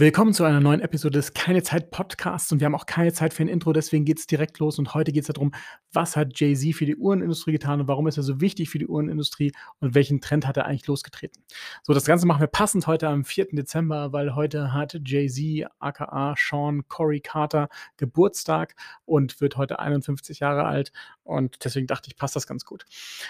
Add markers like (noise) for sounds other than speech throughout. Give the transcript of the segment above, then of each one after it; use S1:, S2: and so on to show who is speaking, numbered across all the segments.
S1: Willkommen zu einer neuen Episode des Keine Zeit Podcasts und wir haben auch keine Zeit für ein Intro, deswegen geht es direkt los und heute geht es darum, was hat Jay-Z für die Uhrenindustrie getan und warum ist er so wichtig für die Uhrenindustrie und welchen Trend hat er eigentlich losgetreten. So, das Ganze machen wir passend heute am 4. Dezember, weil heute hat Jay-Z, aka Sean Corey Carter, Geburtstag und wird heute 51 Jahre alt und deswegen dachte ich, passt das ganz gut.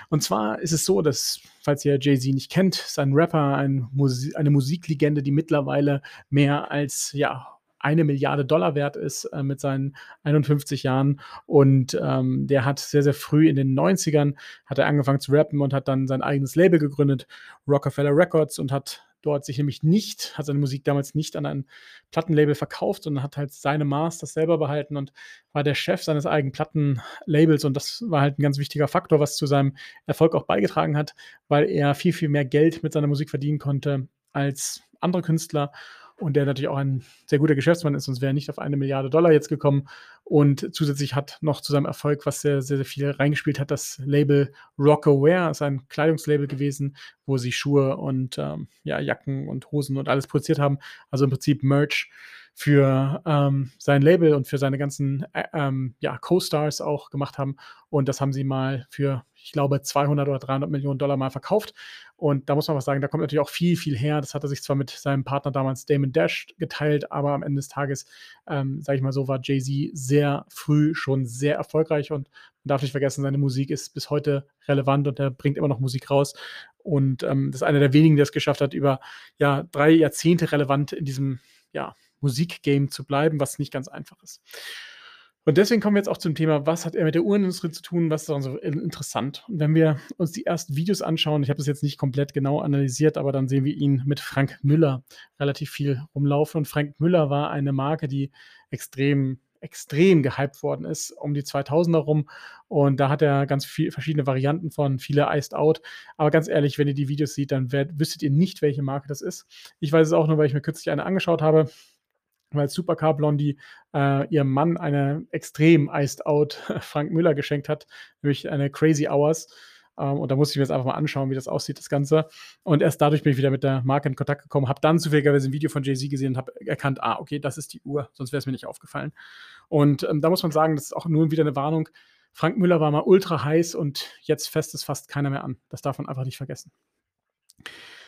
S1: Und zwar ist es so, dass, falls ihr Jay-Z nicht kennt, ist ein Rapper, ein Musi eine Musiklegende, die mittlerweile mehr als ja, eine Milliarde Dollar wert ist äh, mit seinen 51 Jahren. Und ähm, der hat sehr, sehr früh in den 90ern hat er angefangen zu rappen und hat dann sein eigenes Label gegründet, Rockefeller Records, und hat dort sich nämlich nicht, hat seine Musik damals nicht an ein Plattenlabel verkauft, sondern hat halt seine Masters selber behalten und war der Chef seines eigenen Plattenlabels. Und das war halt ein ganz wichtiger Faktor, was zu seinem Erfolg auch beigetragen hat, weil er viel, viel mehr Geld mit seiner Musik verdienen konnte als andere Künstler und der natürlich auch ein sehr guter Geschäftsmann ist, sonst wäre er nicht auf eine Milliarde Dollar jetzt gekommen. Und zusätzlich hat noch zu seinem Erfolg, was sehr, sehr, sehr viel reingespielt hat, das Label Rockaware, ist ein Kleidungslabel gewesen, wo sie Schuhe und ähm, ja, Jacken und Hosen und alles produziert haben. Also im Prinzip Merch für ähm, sein Label und für seine ganzen äh, ähm, ja, Co-Stars auch gemacht haben. Und das haben sie mal für, ich glaube, 200 oder 300 Millionen Dollar mal verkauft. Und da muss man was sagen, da kommt natürlich auch viel, viel her. Das hat er sich zwar mit seinem Partner damals Damon Dash geteilt, aber am Ende des Tages, ähm, sage ich mal so, war Jay-Z sehr früh schon sehr erfolgreich und man darf nicht vergessen, seine Musik ist bis heute relevant und er bringt immer noch Musik raus. Und ähm, das ist einer der wenigen, der es geschafft hat, über ja, drei Jahrzehnte relevant in diesem ja, Musikgame zu bleiben, was nicht ganz einfach ist. Und deswegen kommen wir jetzt auch zum Thema, was hat er mit der Uhrenindustrie zu tun, was ist daran so interessant. Und wenn wir uns die ersten Videos anschauen, ich habe das jetzt nicht komplett genau analysiert, aber dann sehen wir ihn mit Frank Müller relativ viel rumlaufen. Und Frank Müller war eine Marke, die extrem extrem gehypt worden ist, um die 2000er rum. Und da hat er ganz viele verschiedene Varianten von, viele Iced Out. Aber ganz ehrlich, wenn ihr die Videos seht, dann wüsstet ihr nicht, welche Marke das ist. Ich weiß es auch nur, weil ich mir kürzlich eine angeschaut habe weil Supercar Blondie äh, ihrem Mann eine extrem iced out (laughs) Frank Müller geschenkt hat, nämlich eine Crazy Hours. Ähm, und da musste ich mir jetzt einfach mal anschauen, wie das aussieht, das Ganze. Und erst dadurch bin ich wieder mit der Marke in Kontakt gekommen, habe dann zufälligerweise ein Video von Jay-Z gesehen und habe erkannt, ah, okay, das ist die Uhr, sonst wäre es mir nicht aufgefallen. Und ähm, da muss man sagen, das ist auch nur wieder eine Warnung. Frank Müller war mal ultra heiß und jetzt fest ist fast keiner mehr an. Das darf man einfach nicht vergessen.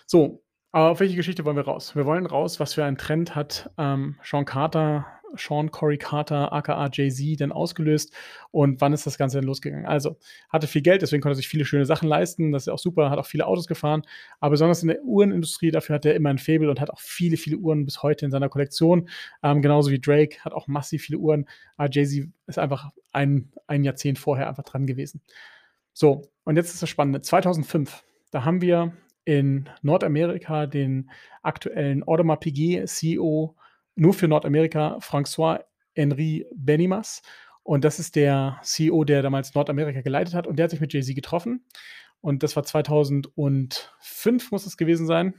S1: So, aber auf welche Geschichte wollen wir raus? Wir wollen raus, was für einen Trend hat ähm, Sean Carter, Sean Corey Carter, aka Jay-Z, denn ausgelöst und wann ist das Ganze denn losgegangen? Also, hatte viel Geld, deswegen konnte er sich viele schöne Sachen leisten, das ist auch super, hat auch viele Autos gefahren, aber besonders in der Uhrenindustrie, dafür hat er immer ein Faible und hat auch viele, viele Uhren bis heute in seiner Kollektion, ähm, genauso wie Drake, hat auch massiv viele Uhren, aber Jay-Z ist einfach ein, ein Jahrzehnt vorher einfach dran gewesen. So, und jetzt ist das Spannende, 2005, da haben wir in Nordamerika den aktuellen Audemars Piguet CEO nur für Nordamerika, François Henri Benimas. Und das ist der CEO, der damals Nordamerika geleitet hat. Und der hat sich mit Jay-Z getroffen. Und das war 2005, muss es gewesen sein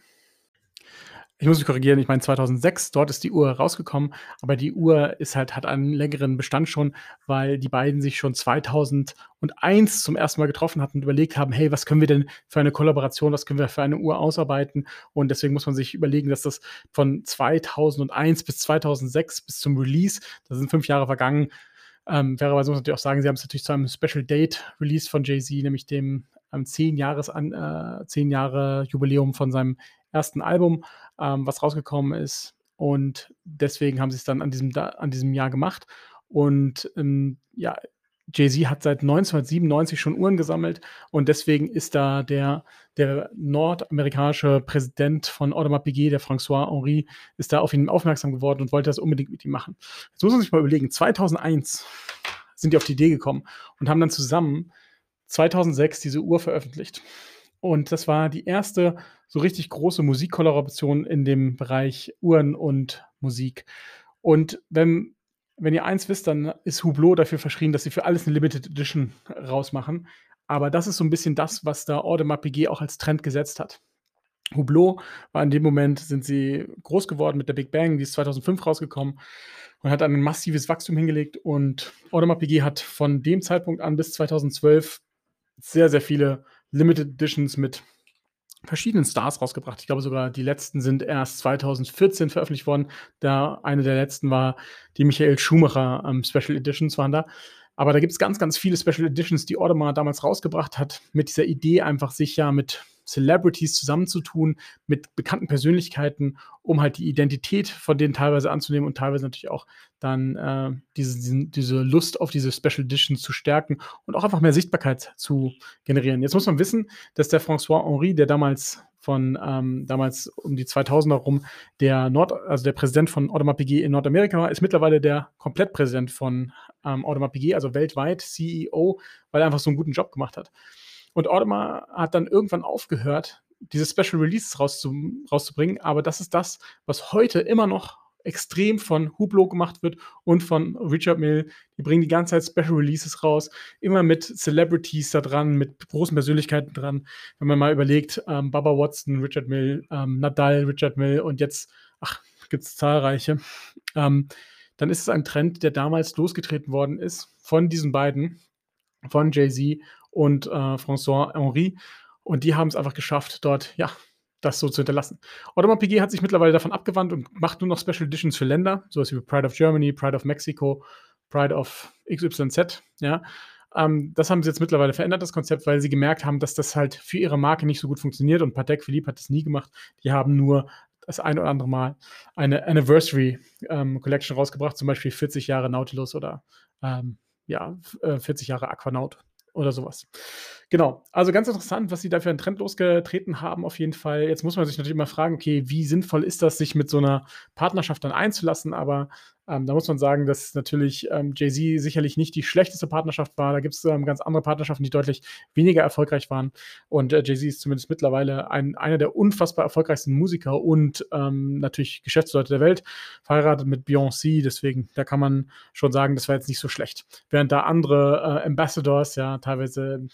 S1: ich muss mich korrigieren, ich meine 2006, dort ist die Uhr rausgekommen, aber die Uhr ist halt, hat einen längeren Bestand schon, weil die beiden sich schon 2001 zum ersten Mal getroffen hatten und überlegt haben, hey, was können wir denn für eine Kollaboration, was können wir für eine Uhr ausarbeiten? Und deswegen muss man sich überlegen, dass das von 2001 bis 2006 bis zum Release, da sind fünf Jahre vergangen, ähm, fairerweise muss man natürlich auch sagen, sie haben es natürlich zu einem Special Date Release von Jay-Z, nämlich dem ähm, 10 Jahres äh, 10 Jahre Jubiläum von seinem ersten Album, ähm, was rausgekommen ist. Und deswegen haben sie es dann an diesem, an diesem Jahr gemacht. Und ähm, ja, Jay-Z hat seit 1997 schon Uhren gesammelt und deswegen ist da der, der nordamerikanische Präsident von Audemars Piguet, der François Henri, ist da auf ihn aufmerksam geworden und wollte das unbedingt mit ihm machen. Jetzt muss man sich mal überlegen, 2001 sind die auf die Idee gekommen und haben dann zusammen 2006 diese Uhr veröffentlicht. Und das war die erste so richtig große Musikkollaboration in dem Bereich Uhren und Musik. Und wenn, wenn ihr eins wisst, dann ist Hublot dafür verschrien, dass sie für alles eine Limited Edition rausmachen. Aber das ist so ein bisschen das, was da Audemars Piguet auch als Trend gesetzt hat. Hublot war in dem Moment, sind sie groß geworden mit der Big Bang, die ist 2005 rausgekommen und hat ein massives Wachstum hingelegt. Und Audemars Piguet hat von dem Zeitpunkt an bis 2012 sehr, sehr viele Limited Editions mit verschiedenen Stars rausgebracht. Ich glaube sogar, die letzten sind erst 2014 veröffentlicht worden. Da eine der letzten war die Michael Schumacher ähm, Special Editions waren da. Aber da gibt es ganz, ganz viele Special Editions, die Audemars damals rausgebracht hat, mit dieser Idee einfach sich ja mit Celebrities zusammenzutun, mit bekannten Persönlichkeiten, um halt die Identität von denen teilweise anzunehmen und teilweise natürlich auch dann äh, diese, diese Lust auf diese Special Editions zu stärken und auch einfach mehr Sichtbarkeit zu generieren. Jetzt muss man wissen, dass der François Henri, der damals von ähm, damals um die 2000er rum der Nord, also der Präsident von Piguet in Nordamerika war, ist mittlerweile der Komplettpräsident von ähm, Piguet, also weltweit CEO, weil er einfach so einen guten Job gemacht hat. Und Audemars hat dann irgendwann aufgehört, diese Special Releases rauszu, rauszubringen, aber das ist das, was heute immer noch extrem von Hublot gemacht wird und von Richard Mill. Die bringen die ganze Zeit Special Releases raus, immer mit Celebrities da dran, mit großen Persönlichkeiten dran. Wenn man mal überlegt, ähm, Baba Watson, Richard Mill, ähm, Nadal, Richard Mill und jetzt, ach, gibt es zahlreiche, ähm, dann ist es ein Trend, der damals losgetreten worden ist von diesen beiden, von Jay-Z und äh, François Henri. Und die haben es einfach geschafft, dort, ja, das so zu hinterlassen. Audemars Piguet hat sich mittlerweile davon abgewandt und macht nur noch Special Editions für Länder, sowas wie Pride of Germany, Pride of Mexico, Pride of XYZ, ja. Ähm, das haben sie jetzt mittlerweile verändert, das Konzept, weil sie gemerkt haben, dass das halt für ihre Marke nicht so gut funktioniert und Patek Philippe hat das nie gemacht. Die haben nur das ein oder andere Mal eine Anniversary ähm, Collection rausgebracht, zum Beispiel 40 Jahre Nautilus oder ähm, ja, 40 äh, Jahre Aquanaut oder sowas. Genau, also ganz interessant, was sie da für einen Trend losgetreten haben, auf jeden Fall. Jetzt muss man sich natürlich immer fragen, okay, wie sinnvoll ist das, sich mit so einer Partnerschaft dann einzulassen? Aber ähm, da muss man sagen, dass natürlich ähm, Jay-Z sicherlich nicht die schlechteste Partnerschaft war. Da gibt es ähm, ganz andere Partnerschaften, die deutlich weniger erfolgreich waren. Und äh, Jay-Z ist zumindest mittlerweile ein, einer der unfassbar erfolgreichsten Musiker und ähm, natürlich Geschäftsleute der Welt, verheiratet mit Beyoncé. Deswegen, da kann man schon sagen, das war jetzt nicht so schlecht. Während da andere äh, Ambassadors ja teilweise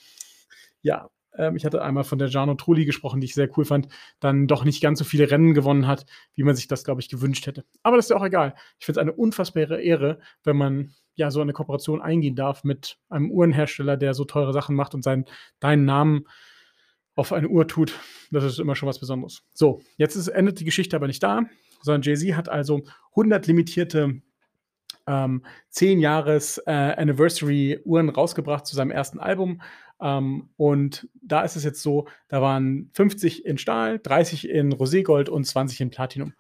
S1: ja, ähm, ich hatte einmal von der Giano Trulli gesprochen, die ich sehr cool fand, dann doch nicht ganz so viele Rennen gewonnen hat, wie man sich das, glaube ich, gewünscht hätte. Aber das ist ja auch egal. Ich finde es eine unfassbare Ehre, wenn man ja so eine Kooperation eingehen darf mit einem Uhrenhersteller, der so teure Sachen macht und seinen, deinen Namen auf eine Uhr tut. Das ist immer schon was Besonderes. So, jetzt ist, endet die Geschichte aber nicht da, sondern Jay-Z hat also 100 limitierte ähm, 10 Jahres äh, Anniversary Uhren rausgebracht zu seinem ersten Album ähm, und da ist es jetzt so, da waren 50 in Stahl, 30 in Roségold und 20 in Platinum.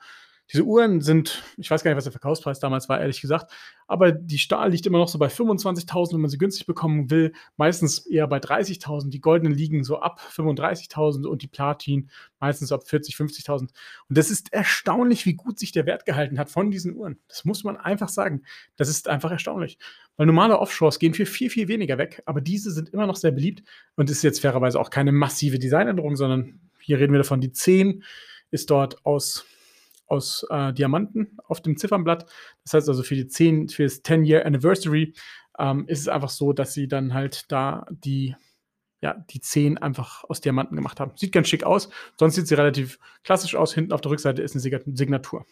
S1: Diese Uhren sind, ich weiß gar nicht, was der Verkaufspreis damals war, ehrlich gesagt, aber die Stahl liegt immer noch so bei 25.000, wenn man sie günstig bekommen will, meistens eher bei 30.000. Die goldenen liegen so ab 35.000 und die Platin meistens ab 40.000, 50.000. Und das ist erstaunlich, wie gut sich der Wert gehalten hat von diesen Uhren. Das muss man einfach sagen. Das ist einfach erstaunlich. Weil normale Offshores gehen für viel, viel weniger weg, aber diese sind immer noch sehr beliebt und ist jetzt fairerweise auch keine massive Designänderung, sondern hier reden wir davon, die 10 ist dort aus aus äh, Diamanten auf dem Ziffernblatt. Das heißt also für die 10, für das 10-Year Anniversary ähm, ist es einfach so, dass sie dann halt da die, ja, die 10 einfach aus Diamanten gemacht haben. Sieht ganz schick aus. Sonst sieht sie relativ klassisch aus. Hinten auf der Rückseite ist eine Signatur.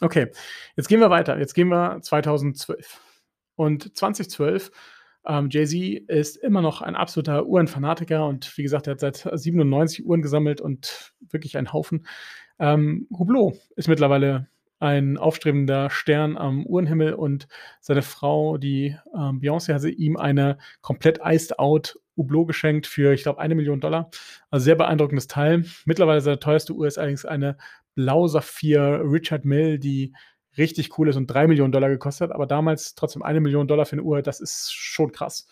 S1: Okay, jetzt gehen wir weiter. Jetzt gehen wir 2012. Und 2012 ähm, Jay-Z ist immer noch ein absoluter Uhrenfanatiker und wie gesagt, er hat seit 97 Uhren gesammelt und wirklich ein Haufen. Ähm, Hublot ist mittlerweile ein aufstrebender Stern am Uhrenhimmel und seine Frau, die ähm, Beyoncé, hatte ihm eine komplett iced out Hublot geschenkt für, ich glaube, eine Million Dollar. Also sehr beeindruckendes Teil. Mittlerweile seine teuerste Uhr ist allerdings eine Blau Saphir Richard Mill, die richtig cool ist und drei Millionen Dollar gekostet hat, aber damals trotzdem eine Million Dollar für eine Uhr, das ist schon krass.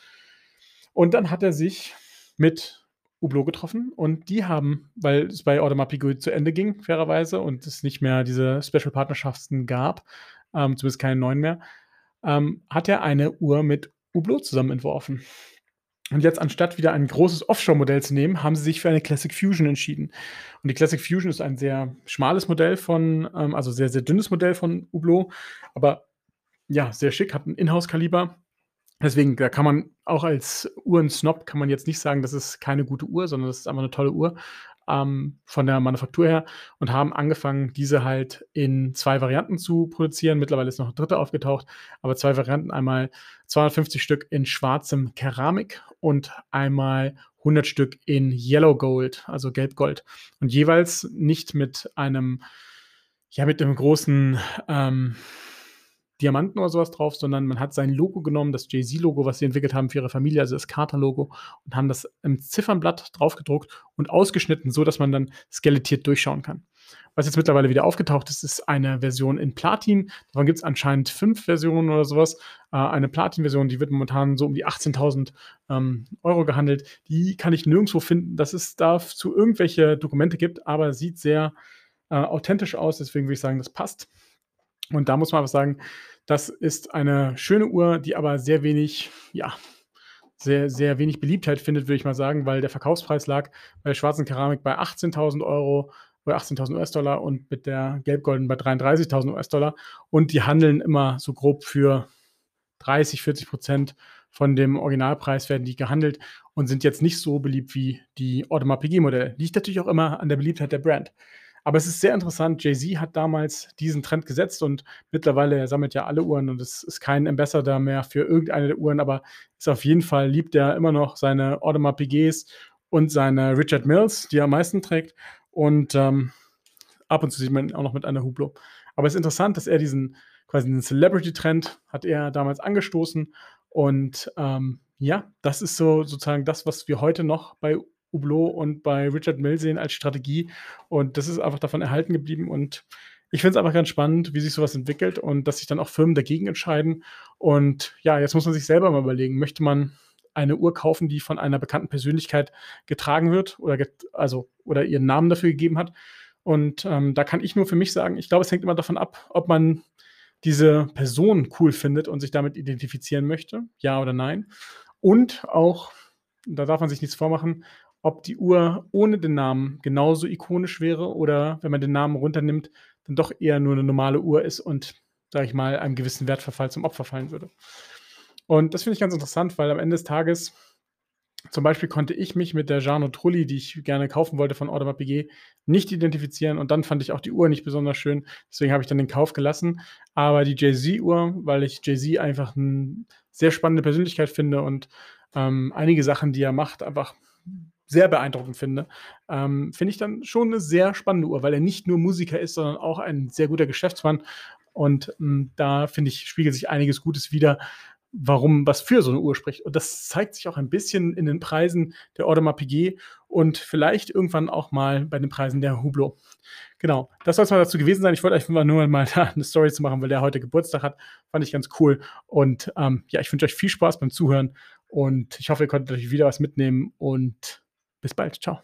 S1: Und dann hat er sich mit Hublot getroffen und die haben, weil es bei Audemars Piguet zu Ende ging, fairerweise, und es nicht mehr diese Special-Partnerschaften gab, ähm, zumindest keine neuen mehr, ähm, hat er eine Uhr mit Hublot zusammen entworfen. Und jetzt, anstatt wieder ein großes Offshore-Modell zu nehmen, haben sie sich für eine Classic Fusion entschieden. Und die Classic Fusion ist ein sehr schmales Modell von, ähm, also sehr, sehr dünnes Modell von Hublot, aber ja, sehr schick, hat ein Inhouse-Kaliber Deswegen, da kann man auch als Uhren-Snob kann man jetzt nicht sagen, das ist keine gute Uhr, sondern das ist einfach eine tolle Uhr ähm, von der Manufaktur her und haben angefangen, diese halt in zwei Varianten zu produzieren. Mittlerweile ist noch eine dritte aufgetaucht, aber zwei Varianten, einmal 250 Stück in schwarzem Keramik und einmal 100 Stück in Yellow Gold, also Gelbgold. Und jeweils nicht mit einem, ja, mit einem großen ähm, Diamanten oder sowas drauf, sondern man hat sein Logo genommen, das Jay-Z-Logo, was sie entwickelt haben für ihre Familie, also das Carter-Logo, und haben das im Ziffernblatt draufgedruckt und ausgeschnitten, so dass man dann skelettiert durchschauen kann. Was jetzt mittlerweile wieder aufgetaucht ist, ist eine Version in Platin. Davon gibt es anscheinend fünf Versionen oder sowas. Äh, eine Platin-Version, die wird momentan so um die 18.000 ähm, Euro gehandelt. Die kann ich nirgendwo finden, dass es dazu irgendwelche Dokumente gibt, aber sieht sehr äh, authentisch aus. Deswegen würde ich sagen, das passt. Und da muss man aber sagen, das ist eine schöne Uhr, die aber sehr wenig, ja, sehr, sehr wenig Beliebtheit findet, würde ich mal sagen, weil der Verkaufspreis lag bei der schwarzen Keramik bei 18.000 Euro bei 18.000 US-Dollar und mit der Gelbgolden bei 33.000 US-Dollar. Und die handeln immer so grob für 30, 40 Prozent von dem Originalpreis werden die gehandelt und sind jetzt nicht so beliebt wie die Audemars Piguet-Modelle. Liegt natürlich auch immer an der Beliebtheit der Brand. Aber es ist sehr interessant. Jay-Z hat damals diesen Trend gesetzt und mittlerweile er sammelt ja alle Uhren und es ist kein Ambassador mehr für irgendeine der Uhren, aber ist auf jeden Fall liebt er immer noch seine Audemars Piguets und seine Richard Mills, die er am meisten trägt. Und ähm, ab und zu sieht man ihn auch noch mit einer Hublot. Aber es ist interessant, dass er diesen quasi den Celebrity-Trend hat er damals angestoßen. Und ähm, ja, das ist so sozusagen das, was wir heute noch bei Hublot und bei Richard Mill sehen als Strategie. Und das ist einfach davon erhalten geblieben. Und ich finde es einfach ganz spannend, wie sich sowas entwickelt und dass sich dann auch Firmen dagegen entscheiden. Und ja, jetzt muss man sich selber mal überlegen, möchte man eine Uhr kaufen, die von einer bekannten Persönlichkeit getragen wird oder get also oder ihren Namen dafür gegeben hat. Und ähm, da kann ich nur für mich sagen, ich glaube, es hängt immer davon ab, ob man diese Person cool findet und sich damit identifizieren möchte, ja oder nein. Und auch, da darf man sich nichts vormachen, ob die Uhr ohne den Namen genauso ikonisch wäre oder wenn man den Namen runternimmt, dann doch eher nur eine normale Uhr ist und, sage ich mal, einem gewissen Wertverfall zum Opfer fallen würde. Und das finde ich ganz interessant, weil am Ende des Tages zum Beispiel konnte ich mich mit der Jano Trulli, die ich gerne kaufen wollte von Audemars PG, nicht identifizieren und dann fand ich auch die Uhr nicht besonders schön. Deswegen habe ich dann den Kauf gelassen. Aber die Jay-Z-Uhr, weil ich Jay-Z einfach eine sehr spannende Persönlichkeit finde und ähm, einige Sachen, die er macht, einfach sehr beeindruckend finde, ähm, finde ich dann schon eine sehr spannende Uhr, weil er nicht nur Musiker ist, sondern auch ein sehr guter Geschäftsmann. Und ähm, da finde ich, spiegelt sich einiges Gutes wieder, warum was für so eine Uhr spricht. Und das zeigt sich auch ein bisschen in den Preisen der Audemars Piguet und vielleicht irgendwann auch mal bei den Preisen der Hublot. Genau, das soll es mal dazu gewesen sein. Ich wollte einfach nur mal (laughs) da eine Story zu machen, weil der heute Geburtstag hat. Fand ich ganz cool. Und ähm, ja, ich wünsche euch viel Spaß beim Zuhören und ich hoffe, ihr konntet euch wieder was mitnehmen und bis bald. Ciao.